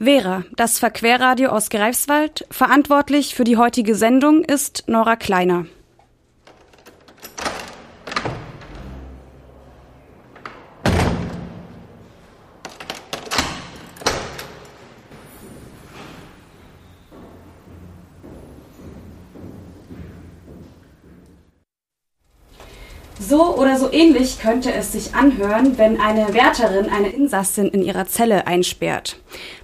Vera, das Verquerradio aus Greifswald. Verantwortlich für die heutige Sendung ist Nora Kleiner. Könnte es sich anhören, wenn eine Wärterin eine Insassin in ihrer Zelle einsperrt.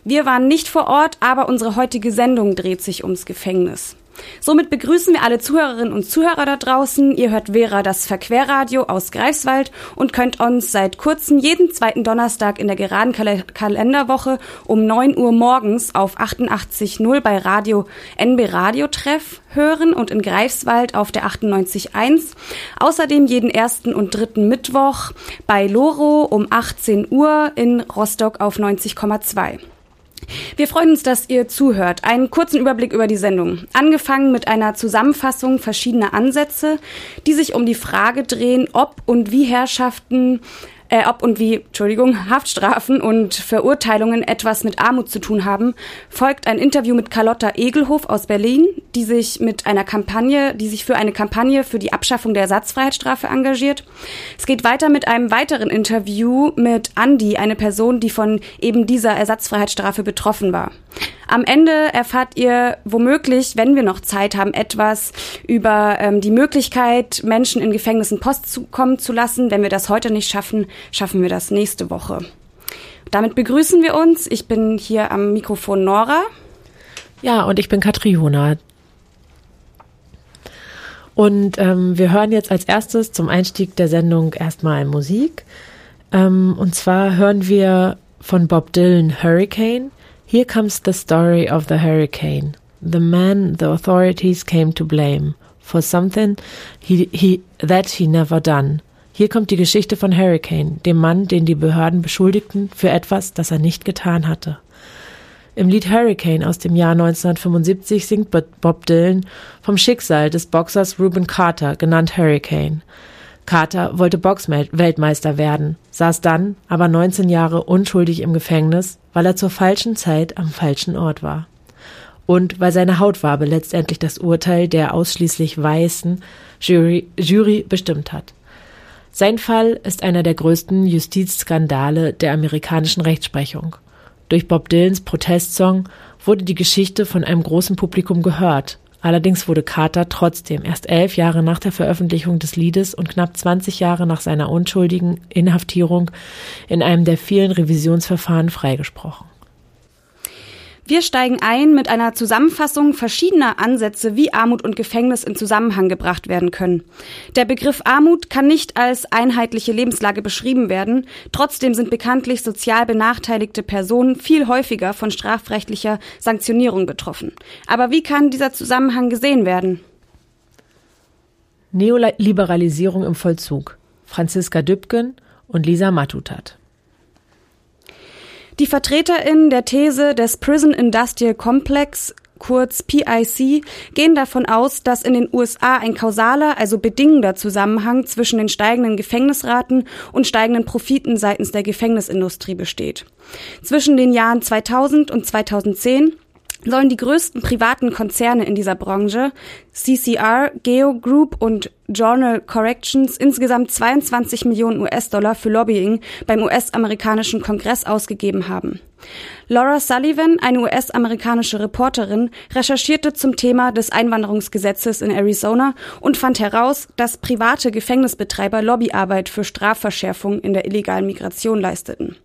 Wir waren nicht vor Ort, aber unsere heutige Sendung dreht sich ums Gefängnis. Somit begrüßen wir alle Zuhörerinnen und Zuhörer da draußen. Ihr hört Vera das Verquerradio aus Greifswald und könnt uns seit kurzem jeden zweiten Donnerstag in der geraden Kal Kalenderwoche um 9 Uhr morgens auf 88.0 bei Radio NB Radio Treff hören und in Greifswald auf der 98.1. Außerdem jeden ersten und dritten Mittwoch bei Loro um 18 Uhr in Rostock auf 90,2. Wir freuen uns, dass ihr zuhört. Einen kurzen Überblick über die Sendung. Angefangen mit einer Zusammenfassung verschiedener Ansätze, die sich um die Frage drehen, ob und wie Herrschaften äh, ob und wie, Entschuldigung, Haftstrafen und Verurteilungen etwas mit Armut zu tun haben, folgt ein Interview mit Carlotta Egelhof aus Berlin, die sich mit einer Kampagne, die sich für eine Kampagne für die Abschaffung der Ersatzfreiheitsstrafe engagiert. Es geht weiter mit einem weiteren Interview mit Andy, eine Person, die von eben dieser Ersatzfreiheitsstrafe betroffen war. Am Ende erfahrt ihr womöglich, wenn wir noch Zeit haben, etwas über ähm, die Möglichkeit, Menschen in Gefängnissen Post zukommen zu lassen. Wenn wir das heute nicht schaffen, schaffen wir das nächste Woche. Damit begrüßen wir uns. Ich bin hier am Mikrofon Nora. Ja, und ich bin Katriona. Und ähm, wir hören jetzt als erstes zum Einstieg der Sendung erstmal Musik. Ähm, und zwar hören wir von Bob Dylan Hurricane. Here comes the story of the hurricane. The man the authorities came to blame for something he, he, that he never done. Hier kommt die Geschichte von Hurricane, dem Mann, den die Behörden beschuldigten für etwas, das er nicht getan hatte. Im Lied Hurricane aus dem Jahr 1975 singt Bob Dylan vom Schicksal des Boxers Reuben Carter, genannt Hurricane. Carter wollte Boxweltmeister werden, saß dann aber 19 Jahre unschuldig im Gefängnis, weil er zur falschen Zeit am falschen Ort war. Und weil seine Hautfarbe letztendlich das Urteil der ausschließlich weißen Jury, Jury bestimmt hat. Sein Fall ist einer der größten Justizskandale der amerikanischen Rechtsprechung. Durch Bob Dylans Protestsong wurde die Geschichte von einem großen Publikum gehört Allerdings wurde Carter trotzdem erst elf Jahre nach der Veröffentlichung des Liedes und knapp 20 Jahre nach seiner unschuldigen Inhaftierung in einem der vielen Revisionsverfahren freigesprochen. Wir steigen ein mit einer Zusammenfassung verschiedener Ansätze, wie Armut und Gefängnis in Zusammenhang gebracht werden können. Der Begriff Armut kann nicht als einheitliche Lebenslage beschrieben werden. Trotzdem sind bekanntlich sozial benachteiligte Personen viel häufiger von strafrechtlicher Sanktionierung betroffen. Aber wie kann dieser Zusammenhang gesehen werden? Neoliberalisierung im Vollzug. Franziska Dübken und Lisa Matutat. Die VertreterInnen der These des Prison Industrial Complex kurz PIC, gehen davon aus, dass in den USA ein kausaler, also bedingender Zusammenhang zwischen den steigenden Gefängnisraten und steigenden Profiten seitens der Gefängnisindustrie besteht. Zwischen den Jahren 2000 und 2010 sollen die größten privaten Konzerne in dieser Branche, CCR, Geo Group und Journal Corrections, insgesamt 22 Millionen US-Dollar für Lobbying beim US-amerikanischen Kongress ausgegeben haben. Laura Sullivan, eine US-amerikanische Reporterin, recherchierte zum Thema des Einwanderungsgesetzes in Arizona und fand heraus, dass private Gefängnisbetreiber Lobbyarbeit für Strafverschärfung in der illegalen Migration leisteten.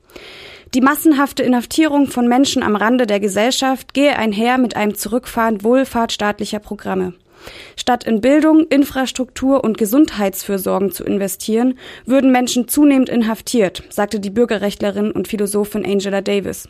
Die massenhafte Inhaftierung von Menschen am Rande der Gesellschaft gehe einher mit einem Zurückfahren wohlfahrtsstaatlicher Programme. Statt in Bildung, Infrastruktur und Gesundheitsfürsorgen zu investieren, würden Menschen zunehmend inhaftiert, sagte die Bürgerrechtlerin und Philosophin Angela Davis.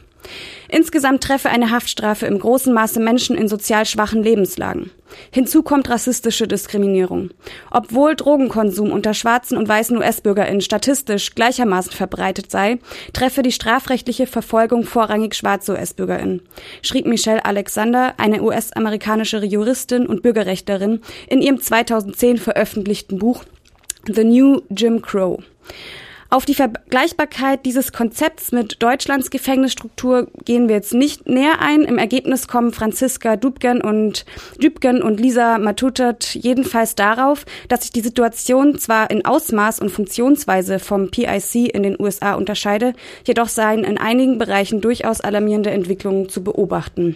Insgesamt treffe eine Haftstrafe im großen Maße Menschen in sozial schwachen Lebenslagen. Hinzu kommt rassistische Diskriminierung. Obwohl Drogenkonsum unter schwarzen und weißen US-BürgerInnen statistisch gleichermaßen verbreitet sei, treffe die strafrechtliche Verfolgung vorrangig schwarze US-BürgerInnen, schrieb Michelle Alexander, eine US-amerikanische Juristin und Bürgerrechtlerin, in ihrem 2010 veröffentlichten Buch The New Jim Crow. Auf die Vergleichbarkeit dieses Konzepts mit Deutschlands Gefängnisstruktur gehen wir jetzt nicht näher ein. Im Ergebnis kommen Franziska Dubgen und, Dübgen und Lisa Matutat jedenfalls darauf, dass sich die Situation zwar in Ausmaß und Funktionsweise vom PIC in den USA unterscheide, jedoch seien in einigen Bereichen durchaus alarmierende Entwicklungen zu beobachten.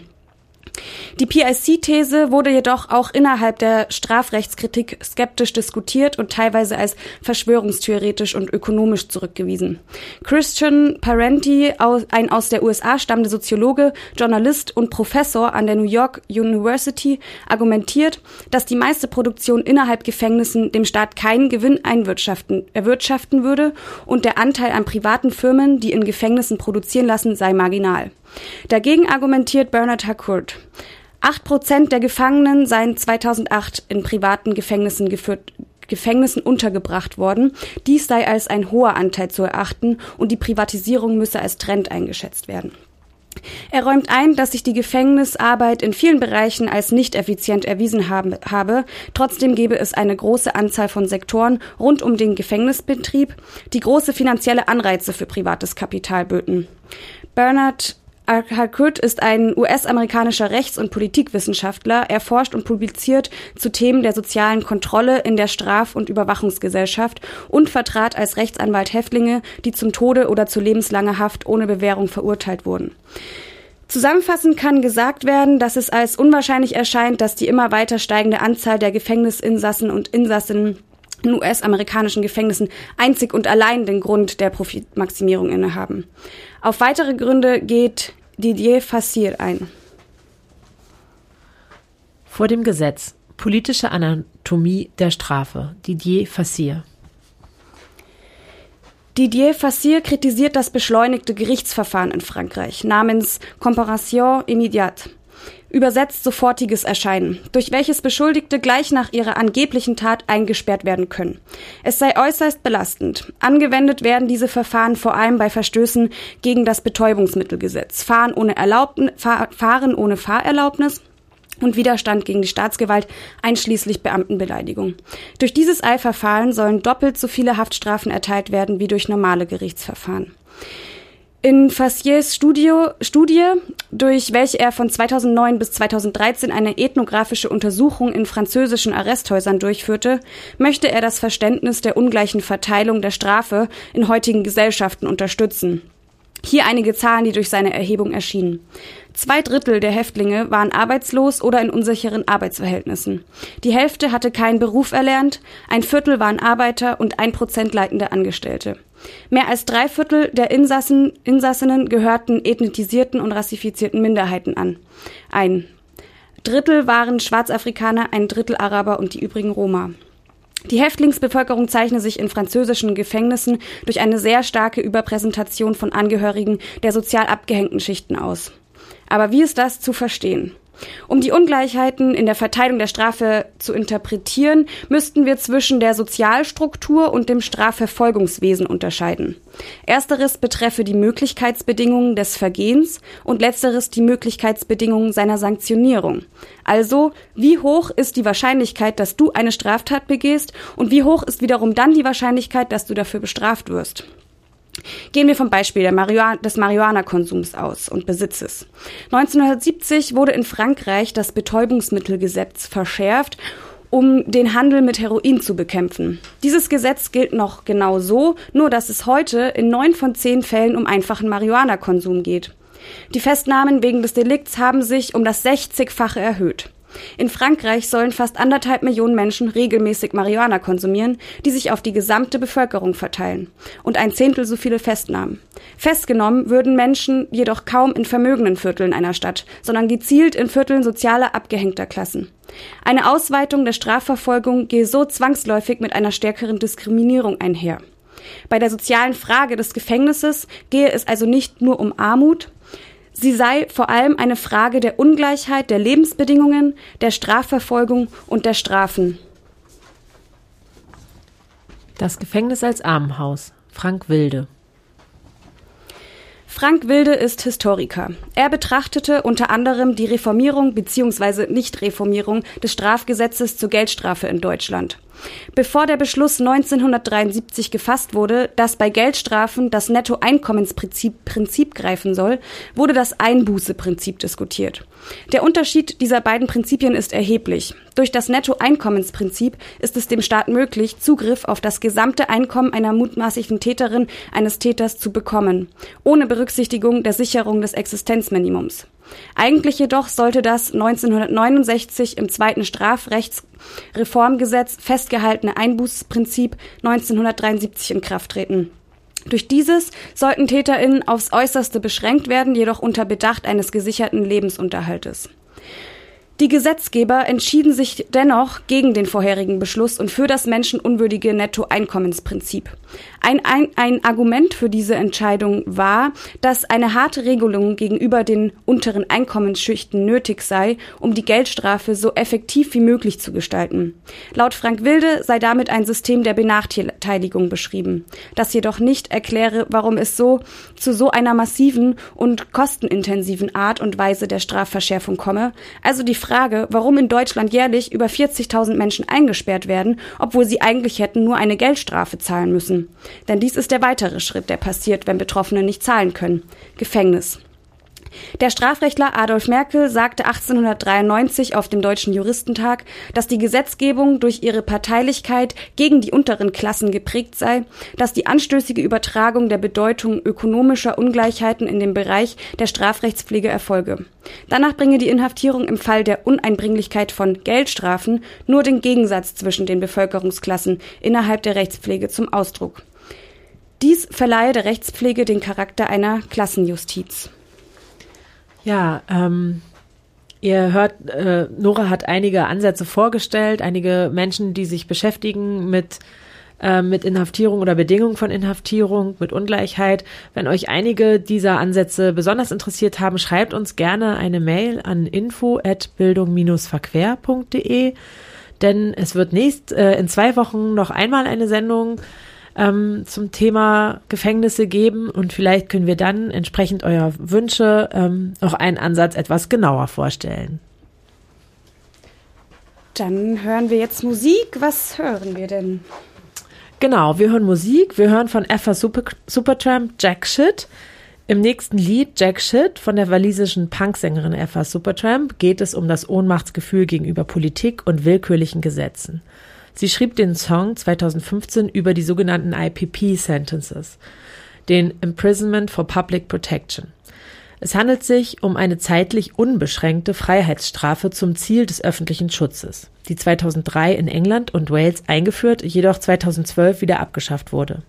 Die PIC-These wurde jedoch auch innerhalb der Strafrechtskritik skeptisch diskutiert und teilweise als verschwörungstheoretisch und ökonomisch zurückgewiesen. Christian Parenti, ein aus der USA stammender Soziologe, Journalist und Professor an der New York University, argumentiert, dass die meiste Produktion innerhalb Gefängnissen dem Staat keinen Gewinn einwirtschaften, erwirtschaften würde und der Anteil an privaten Firmen, die in Gefängnissen produzieren lassen, sei marginal. Dagegen argumentiert Bernard Harcourt. Acht Prozent der Gefangenen seien 2008 in privaten Gefängnissen geführt, Gefängnissen untergebracht worden. Dies sei als ein hoher Anteil zu erachten und die Privatisierung müsse als Trend eingeschätzt werden. Er räumt ein, dass sich die Gefängnisarbeit in vielen Bereichen als nicht effizient erwiesen haben, habe. Trotzdem gebe es eine große Anzahl von Sektoren rund um den Gefängnisbetrieb, die große finanzielle Anreize für privates Kapital böten. Bernard Harcourt ist ein US-amerikanischer Rechts- und Politikwissenschaftler. Er forscht und publiziert zu Themen der sozialen Kontrolle in der Straf- und Überwachungsgesellschaft und vertrat als Rechtsanwalt Häftlinge, die zum Tode oder zu lebenslanger Haft ohne Bewährung verurteilt wurden. Zusammenfassend kann gesagt werden, dass es als unwahrscheinlich erscheint, dass die immer weiter steigende Anzahl der Gefängnisinsassen und Insassinnen in US-amerikanischen Gefängnissen einzig und allein den Grund der Profitmaximierung innehaben. Auf weitere Gründe geht Didier Fassir ein. Vor dem Gesetz. Politische Anatomie der Strafe. Didier Fassir. Didier Fassir kritisiert das beschleunigte Gerichtsverfahren in Frankreich namens Comparation immédiate übersetzt sofortiges Erscheinen, durch welches Beschuldigte gleich nach ihrer angeblichen Tat eingesperrt werden können. Es sei äußerst belastend. Angewendet werden diese Verfahren vor allem bei Verstößen gegen das Betäubungsmittelgesetz, Fahren ohne, Erlaubn Fahren ohne Fahrerlaubnis, und Widerstand gegen die Staatsgewalt, einschließlich Beamtenbeleidigung. Durch dieses Eilverfahren sollen doppelt so viele Haftstrafen erteilt werden wie durch normale Gerichtsverfahren. In Fassiers Studio, Studie, durch welche er von 2009 bis 2013 eine ethnografische Untersuchung in französischen Arresthäusern durchführte, möchte er das Verständnis der ungleichen Verteilung der Strafe in heutigen Gesellschaften unterstützen. Hier einige Zahlen, die durch seine Erhebung erschienen. Zwei Drittel der Häftlinge waren arbeitslos oder in unsicheren Arbeitsverhältnissen. Die Hälfte hatte keinen Beruf erlernt, ein Viertel waren Arbeiter und ein Prozent leitende Angestellte. Mehr als drei Viertel der Insassen, Insassinnen gehörten ethnisierten und rassifizierten Minderheiten an. Ein Drittel waren Schwarzafrikaner, ein Drittel Araber und die übrigen Roma. Die Häftlingsbevölkerung zeichne sich in französischen Gefängnissen durch eine sehr starke Überpräsentation von Angehörigen der sozial abgehängten Schichten aus. Aber wie ist das zu verstehen? Um die Ungleichheiten in der Verteilung der Strafe zu interpretieren, müssten wir zwischen der Sozialstruktur und dem Strafverfolgungswesen unterscheiden. Ersteres betreffe die Möglichkeitsbedingungen des Vergehens und letzteres die Möglichkeitsbedingungen seiner Sanktionierung. Also, wie hoch ist die Wahrscheinlichkeit, dass du eine Straftat begehst und wie hoch ist wiederum dann die Wahrscheinlichkeit, dass du dafür bestraft wirst? Gehen wir vom Beispiel Marihuana, des Marihuana-Konsums aus und Besitzes. 1970 wurde in Frankreich das Betäubungsmittelgesetz verschärft, um den Handel mit Heroin zu bekämpfen. Dieses Gesetz gilt noch genau so, nur dass es heute in neun von zehn Fällen um einfachen Marihuana-Konsum geht. Die Festnahmen wegen des Delikts haben sich um das 60-fache erhöht. In Frankreich sollen fast anderthalb Millionen Menschen regelmäßig Marihuana konsumieren, die sich auf die gesamte Bevölkerung verteilen. Und ein Zehntel so viele Festnahmen. Festgenommen würden Menschen jedoch kaum in vermögenden Vierteln einer Stadt, sondern gezielt in Vierteln sozialer abgehängter Klassen. Eine Ausweitung der Strafverfolgung gehe so zwangsläufig mit einer stärkeren Diskriminierung einher. Bei der sozialen Frage des Gefängnisses gehe es also nicht nur um Armut, Sie sei vor allem eine Frage der Ungleichheit der Lebensbedingungen, der Strafverfolgung und der Strafen. Das Gefängnis als Armenhaus. Frank Wilde. Frank Wilde ist Historiker. Er betrachtete unter anderem die Reformierung bzw. Nichtreformierung des Strafgesetzes zur Geldstrafe in Deutschland. Bevor der Beschluss 1973 gefasst wurde, dass bei Geldstrafen das Nettoeinkommensprinzip Prinzip greifen soll, wurde das Einbußeprinzip diskutiert. Der Unterschied dieser beiden Prinzipien ist erheblich. Durch das Nettoeinkommensprinzip ist es dem Staat möglich, Zugriff auf das gesamte Einkommen einer mutmaßlichen Täterin eines Täters zu bekommen, ohne Berücksichtigung der Sicherung des Existenzminimums. Eigentlich jedoch sollte das 1969 im zweiten Strafrechtsreformgesetz festgehaltene Einbußprinzip 1973 in Kraft treten. Durch dieses sollten TäterInnen aufs Äußerste beschränkt werden, jedoch unter Bedacht eines gesicherten Lebensunterhaltes. Die Gesetzgeber entschieden sich dennoch gegen den vorherigen Beschluss und für das menschenunwürdige Nettoeinkommensprinzip. Ein, ein, ein Argument für diese Entscheidung war, dass eine harte Regelung gegenüber den unteren Einkommensschichten nötig sei, um die Geldstrafe so effektiv wie möglich zu gestalten. Laut Frank Wilde sei damit ein System der Benachteiligung beschrieben, das jedoch nicht erkläre, warum es so zu so einer massiven und kostenintensiven Art und Weise der Strafverschärfung komme, also die Frage, warum in Deutschland jährlich über 40.000 Menschen eingesperrt werden, obwohl sie eigentlich hätten nur eine Geldstrafe zahlen müssen. Denn dies ist der weitere Schritt, der passiert, wenn Betroffene nicht zahlen können. Gefängnis. Der Strafrechtler Adolf Merkel sagte 1893 auf dem Deutschen Juristentag, dass die Gesetzgebung durch ihre Parteilichkeit gegen die unteren Klassen geprägt sei, dass die anstößige Übertragung der Bedeutung ökonomischer Ungleichheiten in dem Bereich der Strafrechtspflege erfolge. Danach bringe die Inhaftierung im Fall der Uneinbringlichkeit von Geldstrafen nur den Gegensatz zwischen den Bevölkerungsklassen innerhalb der Rechtspflege zum Ausdruck. Dies verleihe der Rechtspflege den Charakter einer Klassenjustiz. Ja, ähm, ihr hört, äh, Nora hat einige Ansätze vorgestellt, einige Menschen, die sich beschäftigen mit äh, mit Inhaftierung oder Bedingungen von Inhaftierung, mit Ungleichheit. Wenn euch einige dieser Ansätze besonders interessiert haben, schreibt uns gerne eine Mail an info@bildung-verquer.de, denn es wird nächst äh, in zwei Wochen noch einmal eine Sendung ähm, zum Thema Gefängnisse geben und vielleicht können wir dann entsprechend eurer Wünsche ähm, auch einen Ansatz etwas genauer vorstellen. Dann hören wir jetzt Musik. Was hören wir denn? Genau, wir hören Musik. Wir hören von Effa Super, Supertramp Jack Shit. Im nächsten Lied Jack Shit von der walisischen Punksängerin Effa Supertramp geht es um das Ohnmachtsgefühl gegenüber Politik und willkürlichen Gesetzen. Sie schrieb den Song 2015 über die sogenannten IPP Sentences, den Imprisonment for Public Protection. Es handelt sich um eine zeitlich unbeschränkte Freiheitsstrafe zum Ziel des öffentlichen Schutzes, die 2003 in England und Wales eingeführt, jedoch 2012 wieder abgeschafft wurde.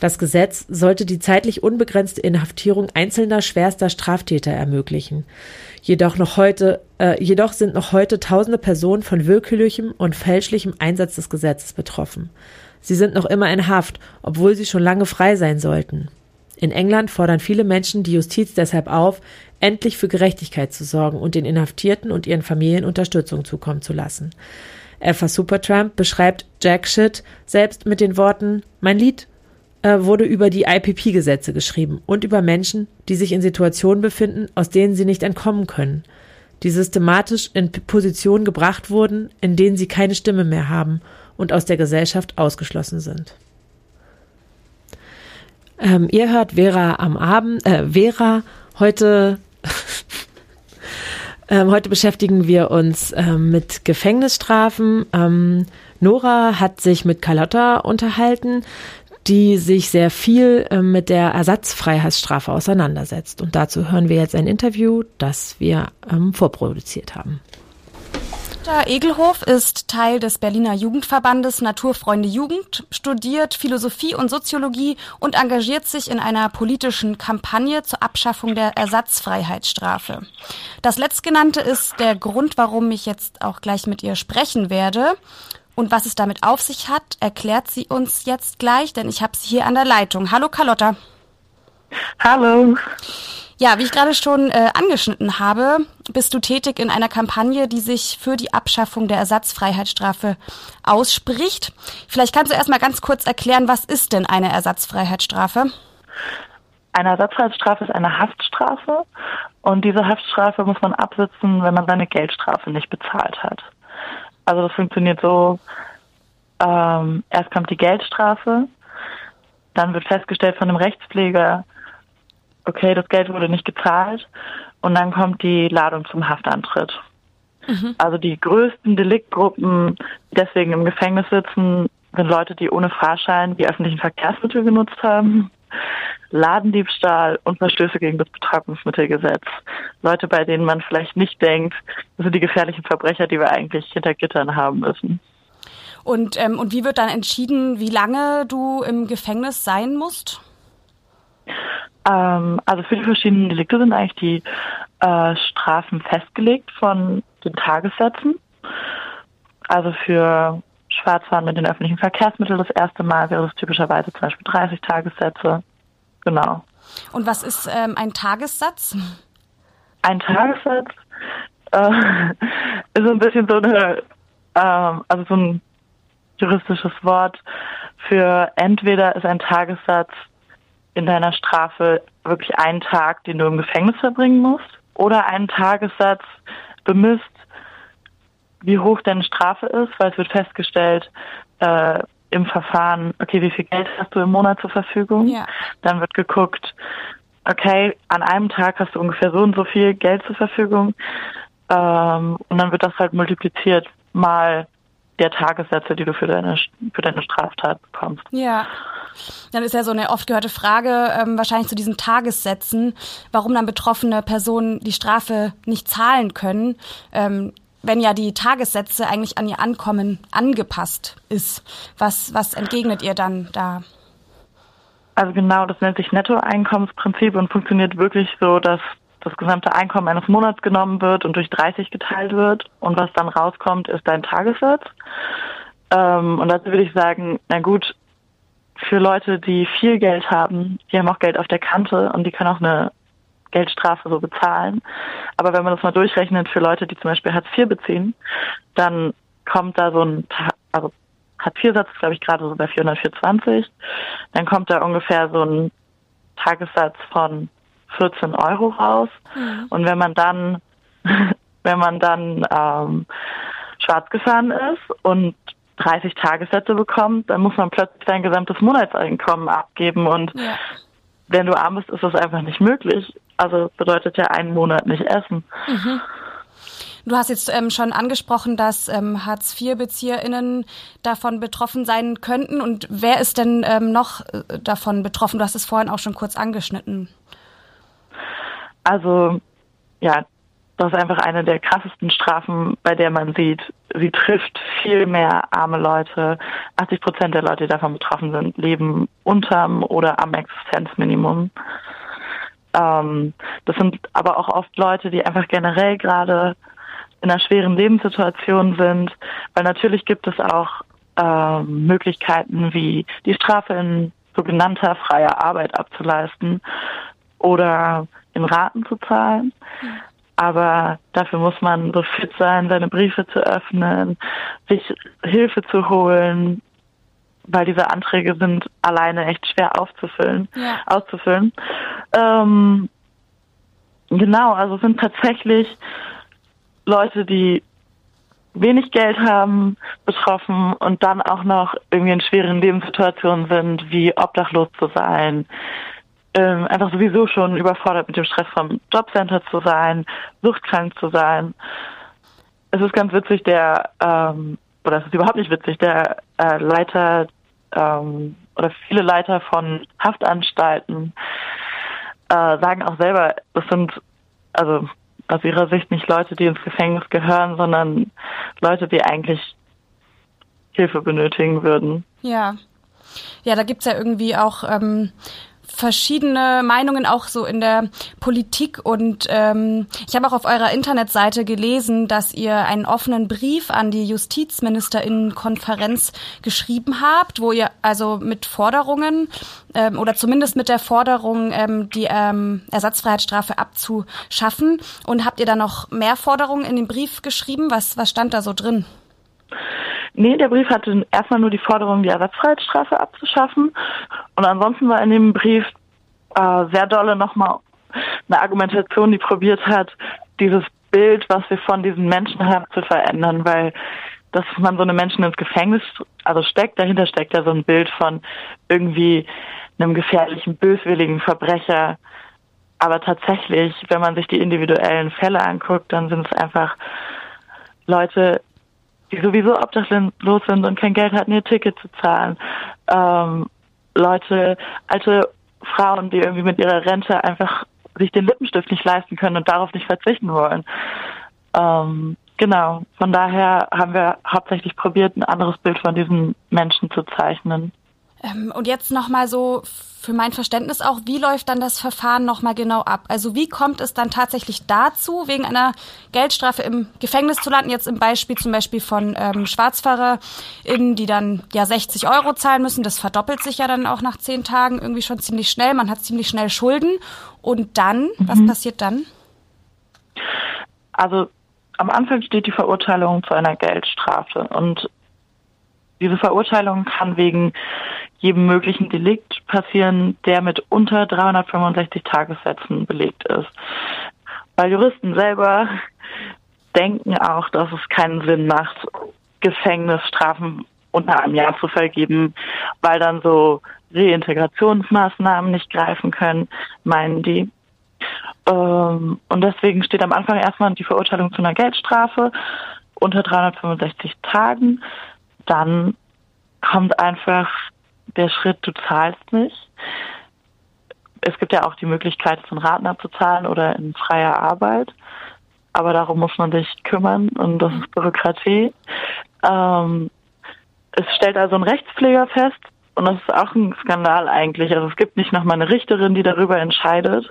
Das Gesetz sollte die zeitlich unbegrenzte Inhaftierung einzelner schwerster Straftäter ermöglichen. Jedoch noch heute, äh, jedoch sind noch heute tausende Personen von willkürlichem und fälschlichem Einsatz des Gesetzes betroffen. Sie sind noch immer in Haft, obwohl sie schon lange frei sein sollten. In England fordern viele Menschen die Justiz deshalb auf, endlich für Gerechtigkeit zu sorgen und den Inhaftierten und ihren Familien Unterstützung zukommen zu lassen. Alpha Supertramp beschreibt Jack Shit selbst mit den Worten Mein Lied äh, wurde über die IPP-Gesetze geschrieben und über Menschen, die sich in Situationen befinden, aus denen sie nicht entkommen können, die systematisch in Positionen gebracht wurden, in denen sie keine Stimme mehr haben und aus der Gesellschaft ausgeschlossen sind. Ähm, ihr hört Vera am Abend, äh, Vera heute. ähm, heute beschäftigen wir uns ähm, mit Gefängnisstrafen. Ähm, Nora hat sich mit Carlotta unterhalten die sich sehr viel äh, mit der Ersatzfreiheitsstrafe auseinandersetzt. Und dazu hören wir jetzt ein Interview, das wir ähm, vorproduziert haben. Dr. Egelhof ist Teil des Berliner Jugendverbandes Naturfreunde Jugend, studiert Philosophie und Soziologie und engagiert sich in einer politischen Kampagne zur Abschaffung der Ersatzfreiheitsstrafe. Das letztgenannte ist der Grund, warum ich jetzt auch gleich mit ihr sprechen werde. Und was es damit auf sich hat, erklärt sie uns jetzt gleich, denn ich habe sie hier an der Leitung. Hallo Carlotta. Hallo. Ja, wie ich gerade schon äh, angeschnitten habe, bist du tätig in einer Kampagne, die sich für die Abschaffung der Ersatzfreiheitsstrafe ausspricht. Vielleicht kannst du erstmal ganz kurz erklären, was ist denn eine Ersatzfreiheitsstrafe? Eine Ersatzfreiheitsstrafe ist eine Haftstrafe und diese Haftstrafe muss man absitzen, wenn man seine Geldstrafe nicht bezahlt hat. Also das funktioniert so, ähm, erst kommt die Geldstrafe, dann wird festgestellt von einem Rechtspfleger, okay, das Geld wurde nicht gezahlt und dann kommt die Ladung zum Haftantritt. Mhm. Also die größten Deliktgruppen, die deswegen im Gefängnis sitzen, sind Leute, die ohne Fahrschein die öffentlichen Verkehrsmittel genutzt haben, Ladendiebstahl und Verstöße gegen das Betäubungsmittelgesetz. Leute, bei denen man vielleicht nicht denkt, das sind die gefährlichen Verbrecher, die wir eigentlich hinter Gittern haben müssen. Und, ähm, und wie wird dann entschieden, wie lange du im Gefängnis sein musst? Ähm, also für die verschiedenen Delikte sind eigentlich die äh, Strafen festgelegt von den Tagessätzen. Also für Schwarzfahren mit den öffentlichen Verkehrsmitteln das erste Mal wäre es typischerweise zum Beispiel 30 Tagessätze. Genau. Und was ist ähm, ein Tagessatz? Ein Tagessatz äh, ist so ein bisschen so eine, ähm, also so ein juristisches Wort für entweder ist ein Tagessatz in deiner Strafe wirklich einen Tag, den du im Gefängnis verbringen musst, oder ein Tagessatz bemisst, wie hoch deine Strafe ist, weil es wird festgestellt äh, im Verfahren, okay, wie viel Geld hast du im Monat zur Verfügung? Ja. Dann wird geguckt, okay, an einem Tag hast du ungefähr so und so viel Geld zur Verfügung. Ähm, und dann wird das halt multipliziert mal der Tagessätze, die du für deine, für deine Straftat bekommst. Ja. Dann ist ja so eine oft gehörte Frage ähm, wahrscheinlich zu diesen Tagessätzen, warum dann betroffene Personen die Strafe nicht zahlen können, ähm, wenn ja die Tagessätze eigentlich an ihr Ankommen angepasst ist. Was, was entgegnet ihr dann da? Also genau, das nennt sich Nettoeinkommensprinzip und funktioniert wirklich so, dass das gesamte Einkommen eines Monats genommen wird und durch 30 geteilt wird und was dann rauskommt, ist dein Tagessatz. Ähm, und dazu würde ich sagen, na gut, für Leute, die viel Geld haben, die haben auch Geld auf der Kante und die können auch eine Geldstrafe so bezahlen. Aber wenn man das mal durchrechnet für Leute, die zum Beispiel Hartz IV beziehen, dann kommt da so ein, also Hartz IV-Satz, glaube ich, gerade so bei 424, dann kommt da ungefähr so ein Tagessatz von 14 Euro raus. Mhm. Und wenn man dann, wenn man dann ähm, schwarz gefahren ist und 30 Tagessätze bekommt, dann muss man plötzlich sein gesamtes Monatseinkommen abgeben. Und ja. Wenn du arm bist, ist das einfach nicht möglich. Also bedeutet ja einen Monat nicht essen. Mhm. Du hast jetzt ähm, schon angesprochen, dass ähm, Hartz-IV-BezieherInnen davon betroffen sein könnten. Und wer ist denn ähm, noch äh, davon betroffen? Du hast es vorhin auch schon kurz angeschnitten. Also ja, das ist einfach eine der krassesten Strafen, bei der man sieht, sie trifft viel mehr arme Leute. 80 Prozent der Leute, die davon betroffen sind, leben unterm oder am Existenzminimum. Ähm, das sind aber auch oft Leute, die einfach generell gerade in einer schweren Lebenssituation sind, weil natürlich gibt es auch ähm, Möglichkeiten wie die Strafe in sogenannter freier Arbeit abzuleisten oder in Raten zu zahlen. Aber dafür muss man so fit sein, seine Briefe zu öffnen, sich Hilfe zu holen, weil diese Anträge sind alleine echt schwer aufzufüllen, ja. auszufüllen. Ähm, genau, also es sind tatsächlich Leute, die wenig Geld haben, betroffen und dann auch noch irgendwie in schweren Lebenssituationen sind, wie obdachlos zu sein, ähm, einfach sowieso schon überfordert mit dem Stress vom Jobcenter zu sein, suchtkrank zu sein. Es ist ganz witzig, der, ähm, oder es ist überhaupt nicht witzig, der äh, Leiter ähm, oder viele Leiter von Haftanstalten äh, sagen auch selber, es sind also aus ihrer Sicht nicht Leute, die ins Gefängnis gehören, sondern Leute, die eigentlich Hilfe benötigen würden. Ja. Ja, da gibt's ja irgendwie auch ähm, verschiedene Meinungen auch so in der Politik und ähm, ich habe auch auf eurer Internetseite gelesen, dass ihr einen offenen Brief an die Justizministerinnenkonferenz geschrieben habt, wo ihr also mit Forderungen ähm, oder zumindest mit der Forderung, ähm, die ähm, Ersatzfreiheitsstrafe abzuschaffen. Und habt ihr da noch mehr Forderungen in den Brief geschrieben? Was, was stand da so drin? Nee, der Brief hatte erstmal nur die Forderung, die Ersatzfreiheitsstrafe abzuschaffen. Und ansonsten war in dem Brief äh, sehr dolle nochmal eine Argumentation, die probiert hat, dieses Bild, was wir von diesen Menschen haben, zu verändern, weil dass man so eine Menschen ins Gefängnis, also steckt, dahinter steckt ja so ein Bild von irgendwie einem gefährlichen, böswilligen Verbrecher. Aber tatsächlich, wenn man sich die individuellen Fälle anguckt, dann sind es einfach Leute, die sowieso obdachlos sind und kein Geld hatten, ihr Ticket zu zahlen. Ähm, Leute, alte Frauen, die irgendwie mit ihrer Rente einfach sich den Lippenstift nicht leisten können und darauf nicht verzichten wollen. Ähm, genau. Von daher haben wir hauptsächlich probiert, ein anderes Bild von diesen Menschen zu zeichnen. Ähm, und jetzt nochmal so für mein Verständnis auch, wie läuft dann das Verfahren nochmal genau ab? Also wie kommt es dann tatsächlich dazu, wegen einer Geldstrafe im Gefängnis zu landen? Jetzt im Beispiel zum Beispiel von ähm, SchwarzfahrerInnen, die dann ja 60 Euro zahlen müssen. Das verdoppelt sich ja dann auch nach zehn Tagen irgendwie schon ziemlich schnell. Man hat ziemlich schnell Schulden. Und dann, mhm. was passiert dann? Also am Anfang steht die Verurteilung zu einer Geldstrafe und diese Verurteilung kann wegen jedem möglichen Delikt passieren, der mit unter 365 Tagessätzen belegt ist. Weil Juristen selber denken auch, dass es keinen Sinn macht, Gefängnisstrafen unter einem Jahr zu vergeben, weil dann so Reintegrationsmaßnahmen nicht greifen können, meinen die. Ähm, und deswegen steht am Anfang erstmal die Verurteilung zu einer Geldstrafe unter 365 Tagen. Dann kommt einfach der Schritt, du zahlst nicht. Es gibt ja auch die Möglichkeit, es in Raten abzuzahlen oder in freier Arbeit. Aber darum muss man sich kümmern und das ist Bürokratie. Ähm, es stellt also ein Rechtspfleger fest, und das ist auch ein Skandal eigentlich. Also es gibt nicht nochmal eine Richterin, die darüber entscheidet.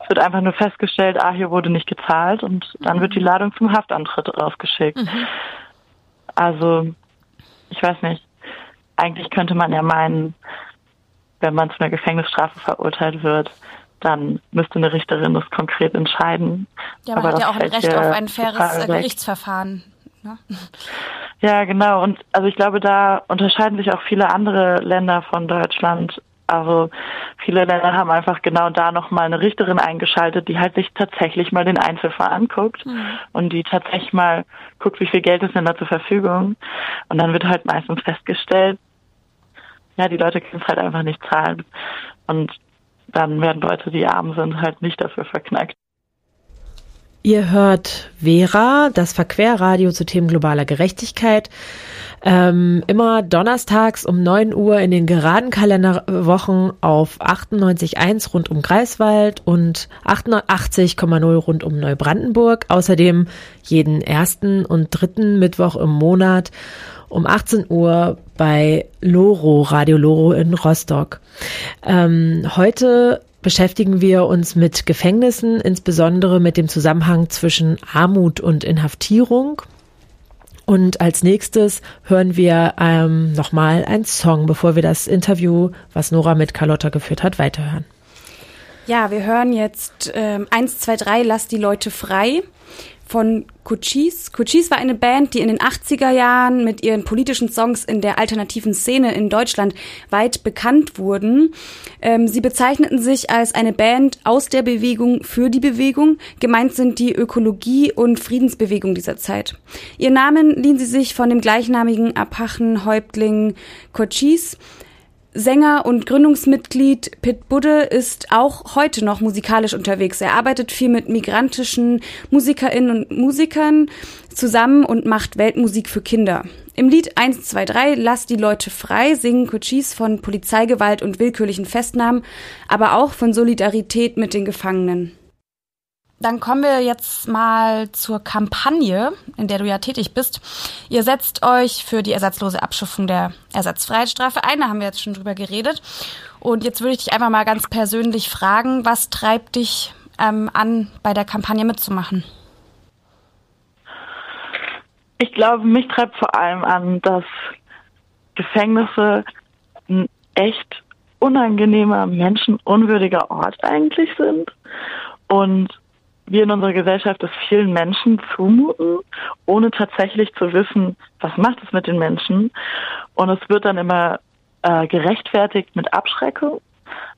Es wird einfach nur festgestellt, ah, hier wurde nicht gezahlt und dann wird die Ladung zum Haftantritt rausgeschickt. Mhm. Also, ich weiß nicht eigentlich könnte man ja meinen, wenn man zu einer Gefängnisstrafe verurteilt wird, dann müsste eine Richterin das konkret entscheiden. Ja, man Aber hat ja auch ein Recht auf ein faires Gerichtsverfahren. Ne? Ja, genau. Und also ich glaube, da unterscheiden sich auch viele andere Länder von Deutschland. Also viele Länder haben einfach genau da nochmal eine Richterin eingeschaltet, die halt sich tatsächlich mal den Einzelfall anguckt mhm. und die tatsächlich mal guckt, wie viel Geld ist denn da zur Verfügung. Und dann wird halt meistens festgestellt, ja, die Leute können es halt einfach nicht zahlen. Und dann werden Leute, die arm sind, halt nicht dafür verknackt. Ihr hört Vera, das Verquerradio zu Themen globaler Gerechtigkeit. Ähm, immer donnerstags um 9 Uhr in den geraden Kalenderwochen auf 98.1 rund um Greifswald und 88,0 rund um Neubrandenburg. Außerdem jeden ersten und dritten Mittwoch im Monat um 18 Uhr bei Loro, Radio Loro in Rostock. Ähm, heute beschäftigen wir uns mit Gefängnissen, insbesondere mit dem Zusammenhang zwischen Armut und Inhaftierung. Und als nächstes hören wir ähm, nochmal einen Song, bevor wir das Interview, was Nora mit Carlotta geführt hat, weiterhören. Ja, wir hören jetzt ähm, 1, 2, 3, Lass die Leute frei von Cochise. Cochise war eine Band, die in den 80er Jahren mit ihren politischen Songs in der alternativen Szene in Deutschland weit bekannt wurden. Ähm, sie bezeichneten sich als eine Band aus der Bewegung für die Bewegung. Gemeint sind die Ökologie und Friedensbewegung dieser Zeit. Ihr Namen liehen sie sich von dem gleichnamigen Apachenhäuptling Cochise. Sänger und Gründungsmitglied Pit Budde ist auch heute noch musikalisch unterwegs. Er arbeitet viel mit migrantischen Musikerinnen und Musikern zusammen und macht Weltmusik für Kinder. Im Lied 1, 2, 3 Lass die Leute frei singen Cochise von Polizeigewalt und willkürlichen Festnahmen, aber auch von Solidarität mit den Gefangenen. Dann kommen wir jetzt mal zur Kampagne, in der du ja tätig bist. Ihr setzt euch für die ersatzlose Abschaffung der Ersatzfreiheitsstrafe ein. Da haben wir jetzt schon drüber geredet. Und jetzt würde ich dich einfach mal ganz persönlich fragen, was treibt dich ähm, an, bei der Kampagne mitzumachen? Ich glaube, mich treibt vor allem an, dass Gefängnisse ein echt unangenehmer, menschenunwürdiger Ort eigentlich sind. Und wir in unserer Gesellschaft es vielen Menschen zumuten, ohne tatsächlich zu wissen, was macht es mit den Menschen. Und es wird dann immer äh, gerechtfertigt mit Abschreckung.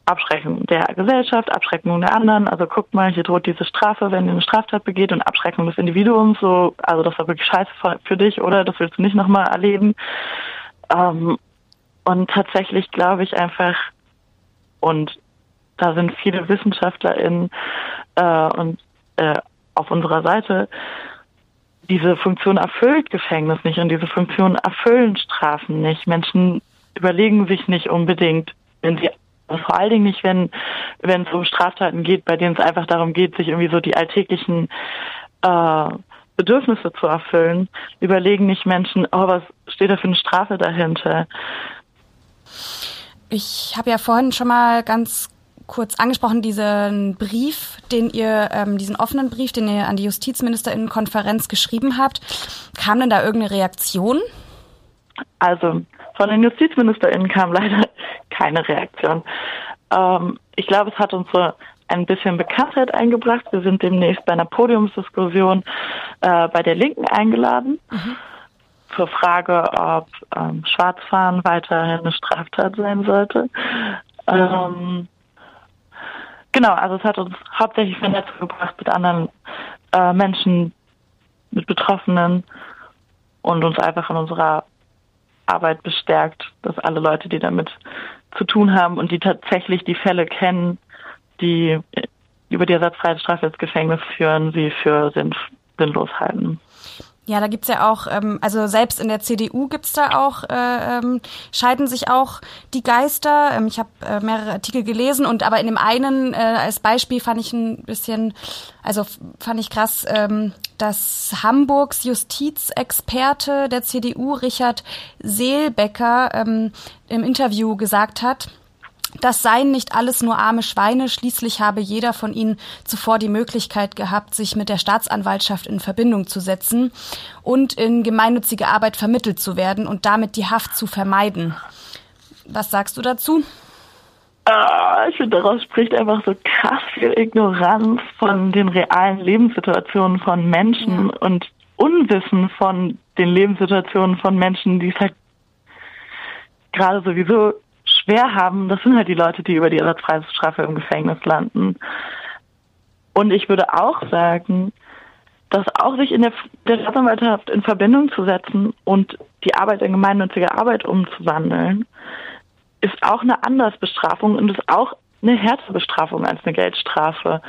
Abschreckung der Gesellschaft, Abschreckung der anderen. Also guckt mal, hier droht diese Strafe, wenn ihr eine Straftat begeht und Abschreckung des Individuums. So, also das war wirklich scheiße für dich, oder? Das willst du nicht nochmal erleben. Ähm, und tatsächlich glaube ich einfach, und da sind viele WissenschaftlerInnen äh, und äh, auf unserer Seite, diese Funktion erfüllt Gefängnis nicht und diese Funktion erfüllen Strafen nicht. Menschen überlegen sich nicht unbedingt, wenn sie vor allen Dingen nicht, wenn wenn es um Straftaten geht, bei denen es einfach darum geht, sich irgendwie so die alltäglichen äh, Bedürfnisse zu erfüllen, überlegen nicht Menschen, oh, was steht da für eine Strafe dahinter? Ich habe ja vorhin schon mal ganz kurz angesprochen, diesen Brief, den ihr, ähm, diesen offenen Brief, den ihr an die Justizministerinnenkonferenz geschrieben habt. Kam denn da irgendeine Reaktion? Also von den JustizministerInnen kam leider keine Reaktion. Ähm, ich glaube, es hat uns so ein bisschen Bekanntheit eingebracht. Wir sind demnächst bei einer Podiumsdiskussion äh, bei der Linken eingeladen. Mhm. Zur Frage, ob ähm, Schwarzfahren weiterhin eine Straftat sein sollte. Ähm, Genau, also es hat uns hauptsächlich Vernetzung gebracht mit anderen äh, Menschen, mit Betroffenen und uns einfach in unserer Arbeit bestärkt, dass alle Leute, die damit zu tun haben und die tatsächlich die Fälle kennen, die über die ersatzfreie Strafe ins Gefängnis führen, sie für sinnlos halten. Ja, da gibt's ja auch, ähm, also selbst in der CDU gibt's da auch, äh, ähm, scheiden sich auch die Geister. Ähm, ich habe äh, mehrere Artikel gelesen und aber in dem einen äh, als Beispiel fand ich ein bisschen, also fand ich krass, ähm, dass Hamburgs Justizexperte der CDU, Richard Seelbecker, ähm, im Interview gesagt hat, das seien nicht alles nur arme Schweine, schließlich habe jeder von ihnen zuvor die Möglichkeit gehabt, sich mit der Staatsanwaltschaft in Verbindung zu setzen und in gemeinnützige Arbeit vermittelt zu werden und damit die Haft zu vermeiden. Was sagst du dazu? Ah, ich finde, daraus spricht einfach so krass viel Ignoranz von den realen Lebenssituationen von Menschen ja. und Unwissen von den Lebenssituationen von Menschen, die es halt gerade sowieso schwer haben, das sind halt die Leute, die über die Ersatzfreiheitsstrafe im Gefängnis landen. Und ich würde auch sagen, dass auch sich in der, der Staatsanwaltschaft in Verbindung zu setzen und die Arbeit in gemeinnützige Arbeit umzuwandeln, ist auch eine Andersbestrafung und ist auch eine härtere Bestrafung als eine Geldstrafe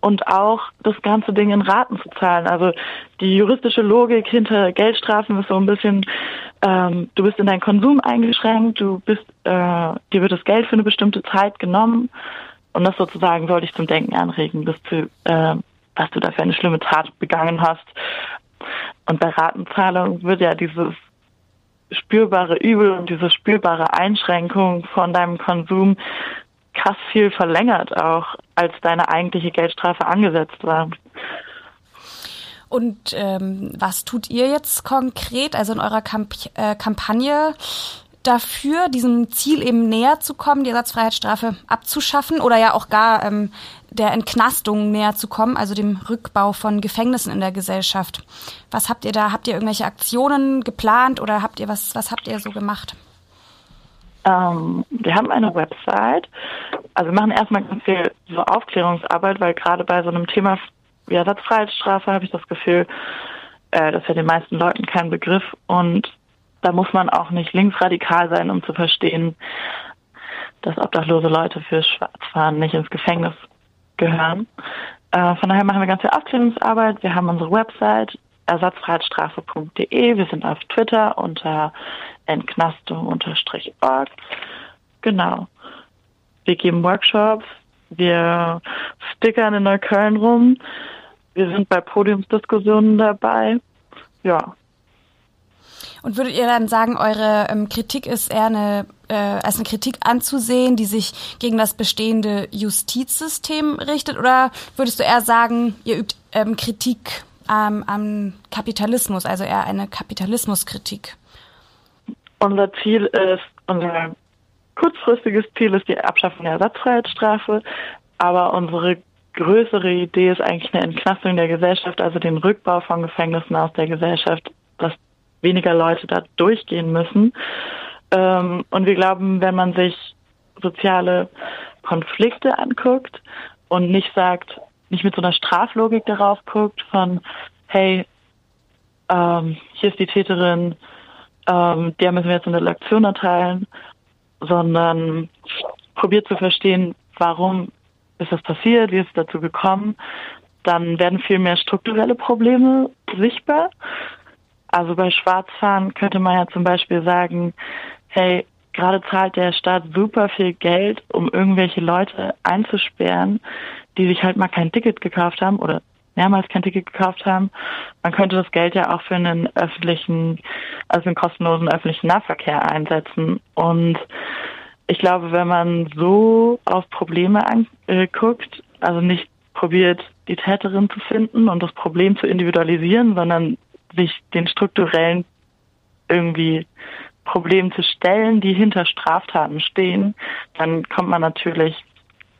und auch das ganze Ding in Raten zu zahlen. Also die juristische Logik hinter Geldstrafen ist so ein bisschen, ähm, du bist in deinen Konsum eingeschränkt, du bist, äh, dir wird das Geld für eine bestimmte Zeit genommen und das sozusagen soll dich zum Denken anregen, bis du, äh, was du da für eine schlimme Tat begangen hast. Und bei Ratenzahlung wird ja dieses spürbare Übel und diese spürbare Einschränkung von deinem Konsum krass viel verlängert auch, als deine eigentliche Geldstrafe angesetzt war. Und ähm, was tut ihr jetzt konkret, also in eurer Kamp äh, Kampagne dafür, diesem Ziel eben näher zu kommen, die Ersatzfreiheitsstrafe abzuschaffen oder ja auch gar ähm, der Entknastung näher zu kommen, also dem Rückbau von Gefängnissen in der Gesellschaft? Was habt ihr da? Habt ihr irgendwelche Aktionen geplant oder habt ihr was? Was habt ihr so gemacht? Ähm, wir haben eine Website. Also wir machen erstmal ganz viel so Aufklärungsarbeit, weil gerade bei so einem Thema wie Ersatzfreiheitsstrafe habe ich das Gefühl, äh, das ist ja den meisten Leuten kein Begriff und da muss man auch nicht linksradikal sein, um zu verstehen, dass obdachlose Leute für Schwarzfahren nicht ins Gefängnis gehören. Äh, von daher machen wir ganz viel Aufklärungsarbeit. Wir haben unsere Website ersatzfreiheitsstrafe.de. Wir sind auf Twitter unter entknastung-org. Genau. Wir geben Workshops, wir stickern in Neukölln rum, wir sind bei Podiumsdiskussionen dabei. Ja. Und würdet ihr dann sagen, eure ähm, Kritik ist eher eine, äh, als eine Kritik anzusehen, die sich gegen das bestehende Justizsystem richtet? Oder würdest du eher sagen, ihr übt ähm, Kritik ähm, am Kapitalismus, also eher eine Kapitalismuskritik? Unser Ziel ist, unser kurzfristiges Ziel ist die Abschaffung der Ersatzfreiheitsstrafe, aber unsere größere Idee ist eigentlich eine Entlastung der Gesellschaft, also den Rückbau von Gefängnissen aus der Gesellschaft, dass weniger Leute da durchgehen müssen. Ähm, und wir glauben, wenn man sich soziale Konflikte anguckt und nicht sagt, nicht mit so einer Straflogik darauf guckt von, hey, ähm, hier ist die Täterin, ähm, der müssen wir jetzt eine Lektion erteilen, sondern probiert zu verstehen, warum ist das passiert, wie ist es dazu gekommen, dann werden viel mehr strukturelle Probleme sichtbar. Also bei Schwarzfahren könnte man ja zum Beispiel sagen, hey, gerade zahlt der Staat super viel Geld, um irgendwelche Leute einzusperren, die sich halt mal kein Ticket gekauft haben oder mehrmals kein Ticket gekauft haben. Man könnte das Geld ja auch für einen öffentlichen, also einen kostenlosen öffentlichen Nahverkehr einsetzen. Und ich glaube, wenn man so auf Probleme anguckt, also nicht probiert, die Täterin zu finden und das Problem zu individualisieren, sondern sich den strukturellen irgendwie Problemen zu stellen, die hinter Straftaten stehen, dann kommt man natürlich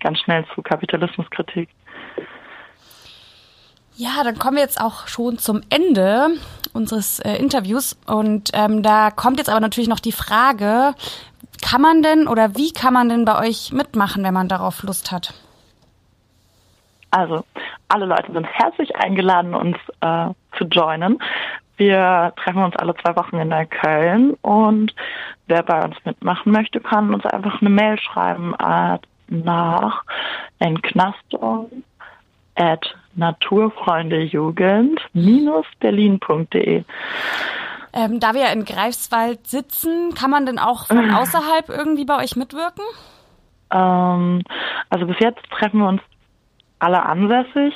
ganz schnell zu Kapitalismuskritik. Ja, dann kommen wir jetzt auch schon zum Ende unseres äh, Interviews und ähm, da kommt jetzt aber natürlich noch die Frage, kann man denn oder wie kann man denn bei euch mitmachen, wenn man darauf Lust hat? Also alle Leute sind herzlich eingeladen, uns äh, zu joinen. Wir treffen uns alle zwei Wochen in Neukölln und wer bei uns mitmachen möchte, kann uns einfach eine Mail schreiben nach Entknastung at naturfreundejugend-berlin.de. Ähm, da wir ja in Greifswald sitzen, kann man denn auch von außerhalb irgendwie bei euch mitwirken? Ähm, also bis jetzt treffen wir uns alle ansässig.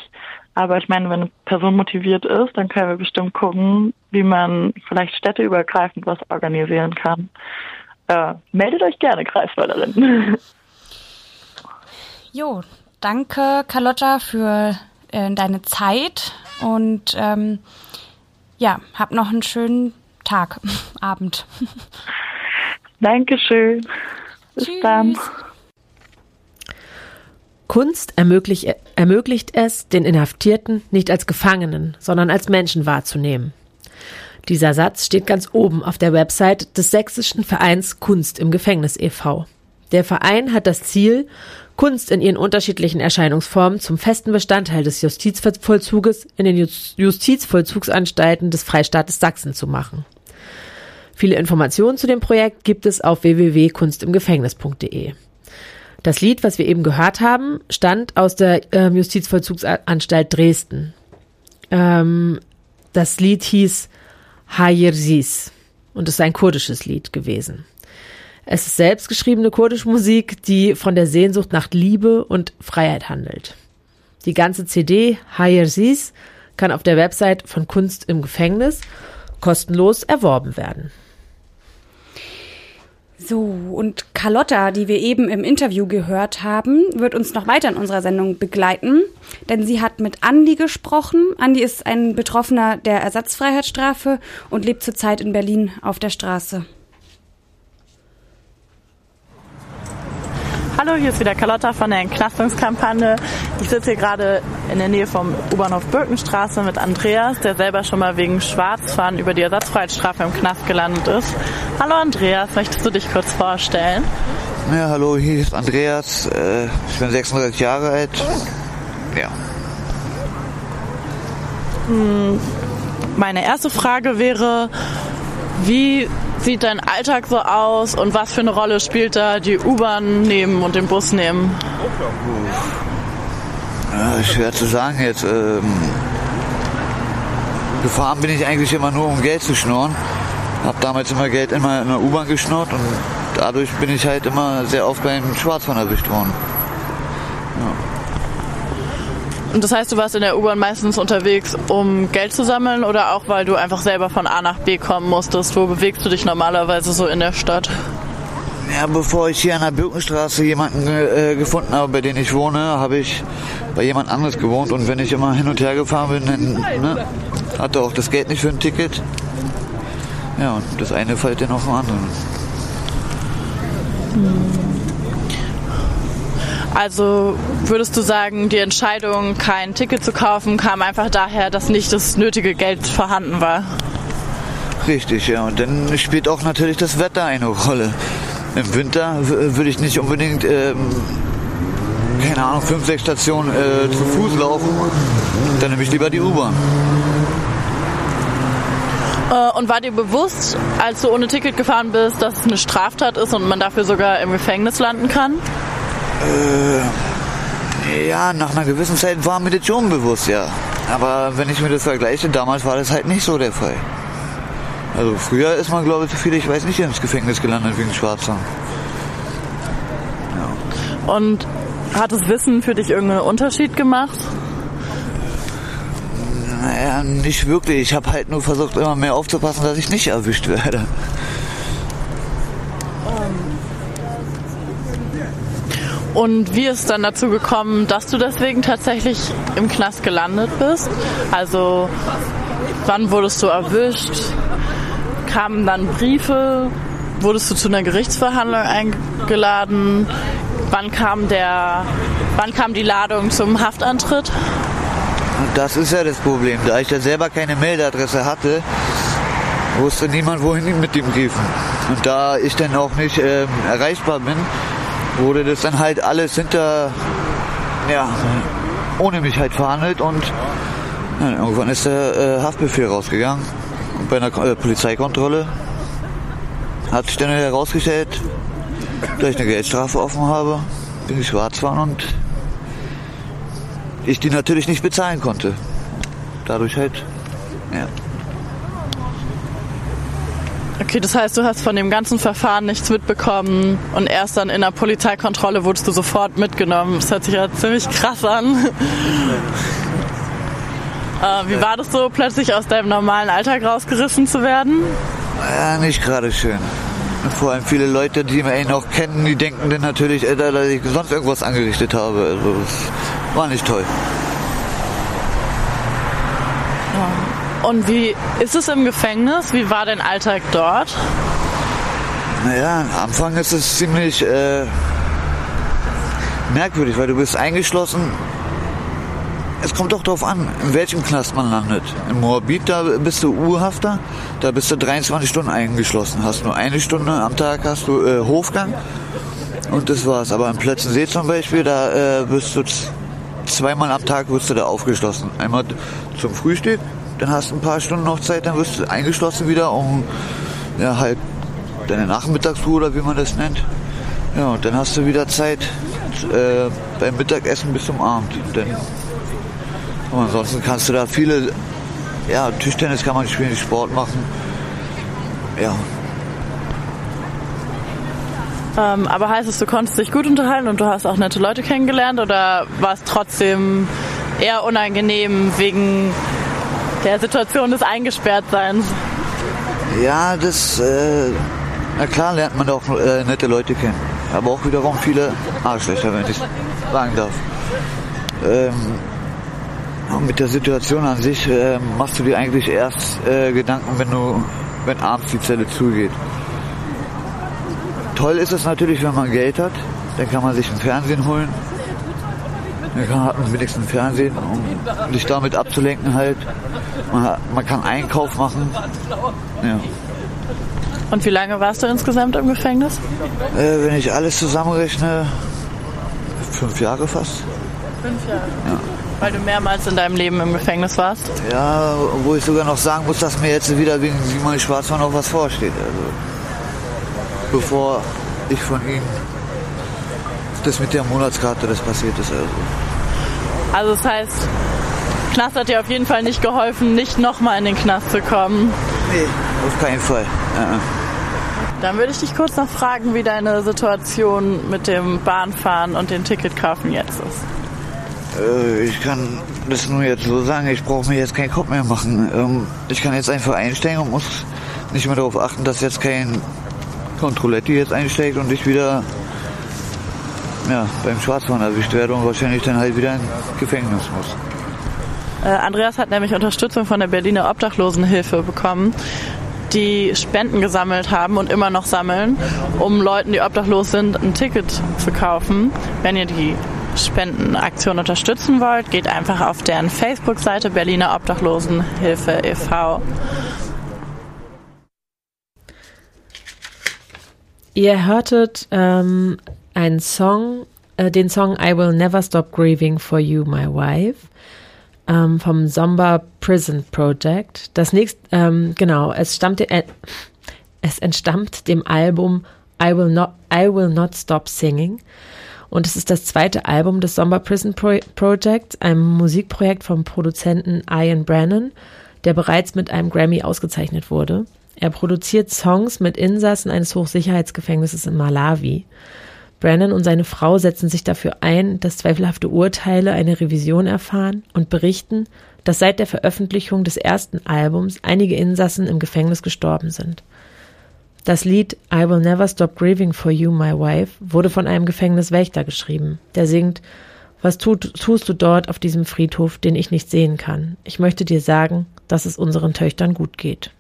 Aber ich meine, wenn eine Person motiviert ist, dann können wir bestimmt gucken, wie man vielleicht städteübergreifend was organisieren kann. Äh, meldet euch gerne, Kreiswalderin. Jo, danke, Carlotta, für äh, deine Zeit und ähm, ja, hab noch einen schönen Tag, Abend. Dankeschön. Bis Tschüss. dann. Kunst ermöglicht, ermöglicht es, den Inhaftierten nicht als Gefangenen, sondern als Menschen wahrzunehmen. Dieser Satz steht ganz oben auf der Website des sächsischen Vereins Kunst im Gefängnis e.V. Der Verein hat das Ziel, Kunst in ihren unterschiedlichen Erscheinungsformen zum festen Bestandteil des Justizvollzuges in den Justizvollzugsanstalten des Freistaates Sachsen zu machen. Viele Informationen zu dem Projekt gibt es auf www.kunstimgefängnis.de. Das Lied, was wir eben gehört haben, stammt aus der äh, Justizvollzugsanstalt Dresden. Ähm, das Lied hieß Hayirsis und ist ein kurdisches Lied gewesen. Es ist selbstgeschriebene kurdische Musik, die von der Sehnsucht nach Liebe und Freiheit handelt. Die ganze CD Hayirsis kann auf der Website von Kunst im Gefängnis kostenlos erworben werden. So, und Carlotta, die wir eben im Interview gehört haben, wird uns noch weiter in unserer Sendung begleiten, denn sie hat mit Andi gesprochen. Andi ist ein Betroffener der Ersatzfreiheitsstrafe und lebt zurzeit in Berlin auf der Straße. Hallo, hier ist wieder Carlotta von der Entlastungskampagne. Ich sitze hier gerade in der Nähe vom U-Bahnhof Birkenstraße mit Andreas, der selber schon mal wegen Schwarzfahren über die Ersatzfreiheitsstrafe im Knast gelandet ist. Hallo Andreas, möchtest du dich kurz vorstellen? Ja, hallo, hier ist Andreas. Äh, ich bin 36 Jahre alt. Ja. Hm, meine erste Frage wäre, wie sieht dein Alltag so aus und was für eine Rolle spielt da die U-Bahn nehmen und den Bus nehmen? Ja, schwer zu sagen jetzt. Ähm, gefahren bin ich eigentlich immer nur, um Geld zu schnorren. Hab damals immer Geld immer in der U-Bahn geschnurrt und dadurch bin ich halt immer sehr oft beim Schwarzfahren erwischt worden. Und das heißt, du warst in der U-Bahn meistens unterwegs, um Geld zu sammeln oder auch, weil du einfach selber von A nach B kommen musstest? Wo bewegst du dich normalerweise so in der Stadt? Ja, bevor ich hier an der Birkenstraße jemanden äh, gefunden habe, bei dem ich wohne, habe ich bei jemand anderes gewohnt. Und wenn ich immer hin und her gefahren bin, dann ne, hatte auch das Geld nicht für ein Ticket. Ja, und das eine fällt dann auf dem anderen. Hm. Also würdest du sagen, die Entscheidung, kein Ticket zu kaufen, kam einfach daher, dass nicht das nötige Geld vorhanden war? Richtig, ja. Und dann spielt auch natürlich das Wetter eine Rolle. Im Winter würde ich nicht unbedingt ähm, keine Ahnung, fünf, sechs Stationen äh, zu Fuß laufen, dann nehme ich lieber die U-Bahn. Äh, und war dir bewusst, als du ohne Ticket gefahren bist, dass es eine Straftat ist und man dafür sogar im Gefängnis landen kann? Äh, ja, nach einer gewissen Zeit war mir das schon bewusst, ja. Aber wenn ich mir das vergleiche, damals war das halt nicht so der Fall. Also früher ist man, glaube ich, viel, ich weiß nicht, ins Gefängnis gelandet wegen Schwarzfahren. Ja. Und hat das Wissen für dich irgendeinen Unterschied gemacht? Naja, nicht wirklich. Ich habe halt nur versucht, immer mehr aufzupassen, dass ich nicht erwischt werde. Und wie ist dann dazu gekommen, dass du deswegen tatsächlich im Knast gelandet bist? Also wann wurdest du erwischt? Kamen dann Briefe? Wurdest du zu einer Gerichtsverhandlung eingeladen? Wann kam der, wann kam die Ladung zum Haftantritt? Das ist ja das Problem. Da ich ja selber keine Meldeadresse hatte, wusste niemand, wohin mit den Briefen. Und da ich dann auch nicht ähm, erreichbar bin, wurde das dann halt alles hinter, ja, ohne mich halt verhandelt und ja, irgendwann ist der äh, Haftbefehl rausgegangen. Und bei einer äh, Polizeikontrolle hat sich dann herausgestellt, dass ich eine Geldstrafe offen habe, bin ich schwarz fahren und ich die natürlich nicht bezahlen konnte. Dadurch halt, ja. Okay, das heißt, du hast von dem ganzen Verfahren nichts mitbekommen und erst dann in der Polizeikontrolle wurdest du sofort mitgenommen. Das hört sich ja ziemlich krass an. äh, wie war das so, plötzlich aus deinem normalen Alltag rausgerissen zu werden? Ja, nicht gerade schön. Vor allem viele Leute, die mich noch kennen, die denken dann natürlich, dass ich sonst irgendwas angerichtet habe. Also, das war nicht toll. Und wie ist es im Gefängnis? Wie war dein Alltag dort? Naja, am Anfang ist es ziemlich äh, merkwürdig, weil du bist eingeschlossen. Es kommt doch darauf an, in welchem Knast man landet. In Moabit, da bist du Urhafter, da bist du 23 Stunden eingeschlossen. Hast nur eine Stunde am Tag hast du äh, Hofgang und das war's. Aber in Plötzensee zum Beispiel, da äh, bist du zweimal am Tag wirst du da aufgeschlossen. Einmal zum Frühstück dann hast du ein paar Stunden noch Zeit, dann wirst du eingeschlossen wieder, um ja, halt deine Nachmittagsruhe oder wie man das nennt. Ja, und dann hast du wieder Zeit äh, beim Mittagessen bis zum Abend. Denn, und ansonsten kannst du da viele, ja, Tischtennis kann man spielen, Sport machen. Ja. Ähm, aber heißt es, du konntest dich gut unterhalten und du hast auch nette Leute kennengelernt oder war es trotzdem eher unangenehm wegen der Situation des Eingesperrtseins. Ja, das, äh, na klar lernt man auch äh, nette Leute kennen. Aber auch wiederum viele Arschlöcher, wenn ich sagen darf. Ähm, mit der Situation an sich äh, machst du dir eigentlich erst äh, Gedanken, wenn du, wenn abends die Zelle zugeht. Toll ist es natürlich, wenn man Geld hat, dann kann man sich ein Fernsehen holen. Dann kann, hat man wenigstens ein Fernsehen, um sich damit abzulenken halt. Man, man kann Einkauf machen. Ja. Und wie lange warst du insgesamt im Gefängnis? Äh, wenn ich alles zusammenrechne, fünf Jahre fast. Fünf Jahre? Ja. Weil du mehrmals in deinem Leben im Gefängnis warst? Ja, wo ich sogar noch sagen muss, dass mir jetzt wieder wegen Simon Schwarzmann noch was vorsteht. Also, bevor ich von ihm das mit der Monatskarte das passiert ist. Also, also das heißt, Knast hat dir auf jeden Fall nicht geholfen, nicht nochmal in den Knast zu kommen. Nee, auf keinen Fall. Ja. Dann würde ich dich kurz noch fragen, wie deine Situation mit dem Bahnfahren und den Ticketkaufen jetzt ist. Äh, ich kann das nur jetzt so sagen, ich brauche mir jetzt keinen Kopf mehr machen. Ähm, ich kann jetzt einfach einsteigen und muss nicht mehr darauf achten, dass jetzt kein Kontrolletti jetzt einsteigt und ich wieder ja, beim Schwarzfahren erwischt werde und wahrscheinlich dann halt wieder ins Gefängnis muss. Äh, Andreas hat nämlich Unterstützung von der Berliner Obdachlosenhilfe bekommen, die Spenden gesammelt haben und immer noch sammeln, um Leuten, die obdachlos sind, ein Ticket zu kaufen. Wenn ihr die Spendenaktion unterstützen wollt, geht einfach auf deren Facebook-Seite Berliner Obdachlosenhilfe e.V. Ihr hörtet ähm, einen Song äh, den Song I Will Never Stop Grieving for You, My Wife ähm, vom Zomba Prison Project. Das nächste, ähm, genau, es stammte, äh, es entstammt dem Album I Will Not, I Will Not Stop Singing. Und es ist das zweite Album des Zomba Prison Pro Project, einem Musikprojekt vom Produzenten Ian Brennan, der bereits mit einem Grammy ausgezeichnet wurde. Er produziert Songs mit Insassen eines Hochsicherheitsgefängnisses in Malawi. Brennan und seine Frau setzen sich dafür ein, dass zweifelhafte Urteile eine Revision erfahren und berichten, dass seit der Veröffentlichung des ersten Albums einige Insassen im Gefängnis gestorben sind. Das Lied I Will Never Stop Grieving for You, My Wife wurde von einem Gefängniswächter geschrieben, der singt Was tut, tust du dort auf diesem Friedhof, den ich nicht sehen kann? Ich möchte dir sagen, dass es unseren Töchtern gut geht.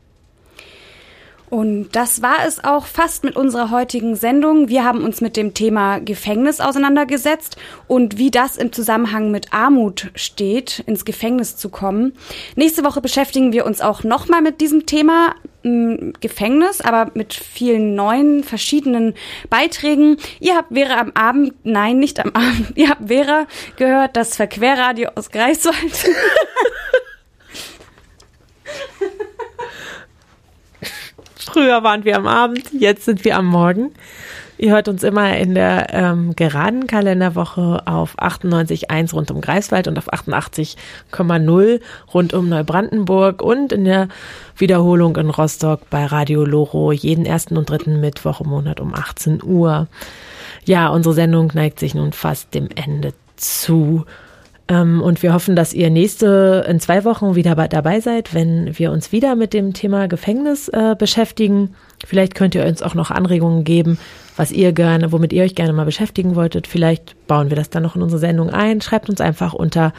Und das war es auch fast mit unserer heutigen Sendung. Wir haben uns mit dem Thema Gefängnis auseinandergesetzt und wie das im Zusammenhang mit Armut steht, ins Gefängnis zu kommen. Nächste Woche beschäftigen wir uns auch nochmal mit diesem Thema hm, Gefängnis, aber mit vielen neuen, verschiedenen Beiträgen. Ihr habt Vera am Abend, nein, nicht am Abend, ihr habt Vera gehört, das Verquerradio aus Greifswald. Früher waren wir am Abend, jetzt sind wir am Morgen. Ihr hört uns immer in der ähm, geraden Kalenderwoche auf 98.1 rund um Greifswald und auf 88,0 rund um Neubrandenburg und in der Wiederholung in Rostock bei Radio Loro jeden ersten und dritten Mittwoch im Monat um 18 Uhr. Ja, unsere Sendung neigt sich nun fast dem Ende zu. Ähm, und wir hoffen, dass ihr nächste in zwei Wochen wieder dabei seid, wenn wir uns wieder mit dem Thema Gefängnis äh, beschäftigen. Vielleicht könnt ihr uns auch noch Anregungen geben, was ihr gerne, womit ihr euch gerne mal beschäftigen wolltet. Vielleicht bauen wir das dann noch in unsere Sendung ein. Schreibt uns einfach unter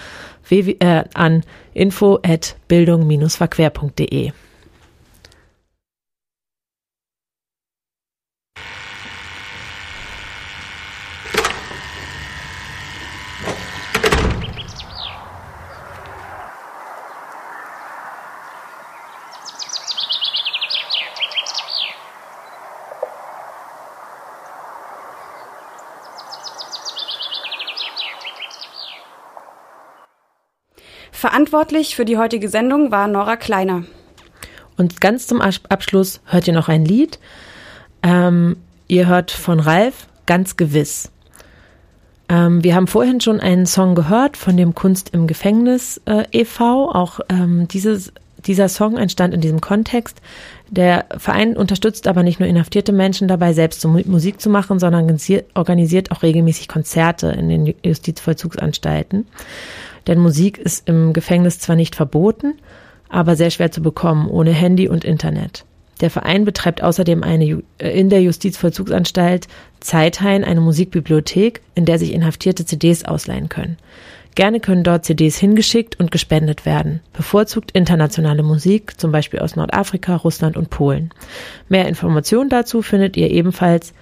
ww, äh, an info at bildung-verquer.de. Verantwortlich für die heutige Sendung war Nora Kleiner. Und ganz zum Abschluss hört ihr noch ein Lied. Ähm, ihr hört von Ralf ganz gewiss. Ähm, wir haben vorhin schon einen Song gehört von dem Kunst im Gefängnis äh, e.V. Auch ähm, dieses, dieser Song entstand in diesem Kontext. Der Verein unterstützt aber nicht nur inhaftierte Menschen dabei, selbst Musik zu machen, sondern organisiert auch regelmäßig Konzerte in den Justizvollzugsanstalten. Denn Musik ist im Gefängnis zwar nicht verboten, aber sehr schwer zu bekommen ohne Handy und Internet. Der Verein betreibt außerdem eine, äh, in der Justizvollzugsanstalt Zeithain eine Musikbibliothek, in der sich Inhaftierte CDs ausleihen können. Gerne können dort CDs hingeschickt und gespendet werden. Bevorzugt internationale Musik, zum Beispiel aus Nordafrika, Russland und Polen. Mehr Informationen dazu findet ihr ebenfalls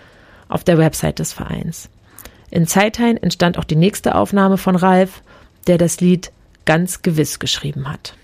auf der Website des Vereins. In Zeithain entstand auch die nächste Aufnahme von Ralf der das Lied ganz gewiss geschrieben hat.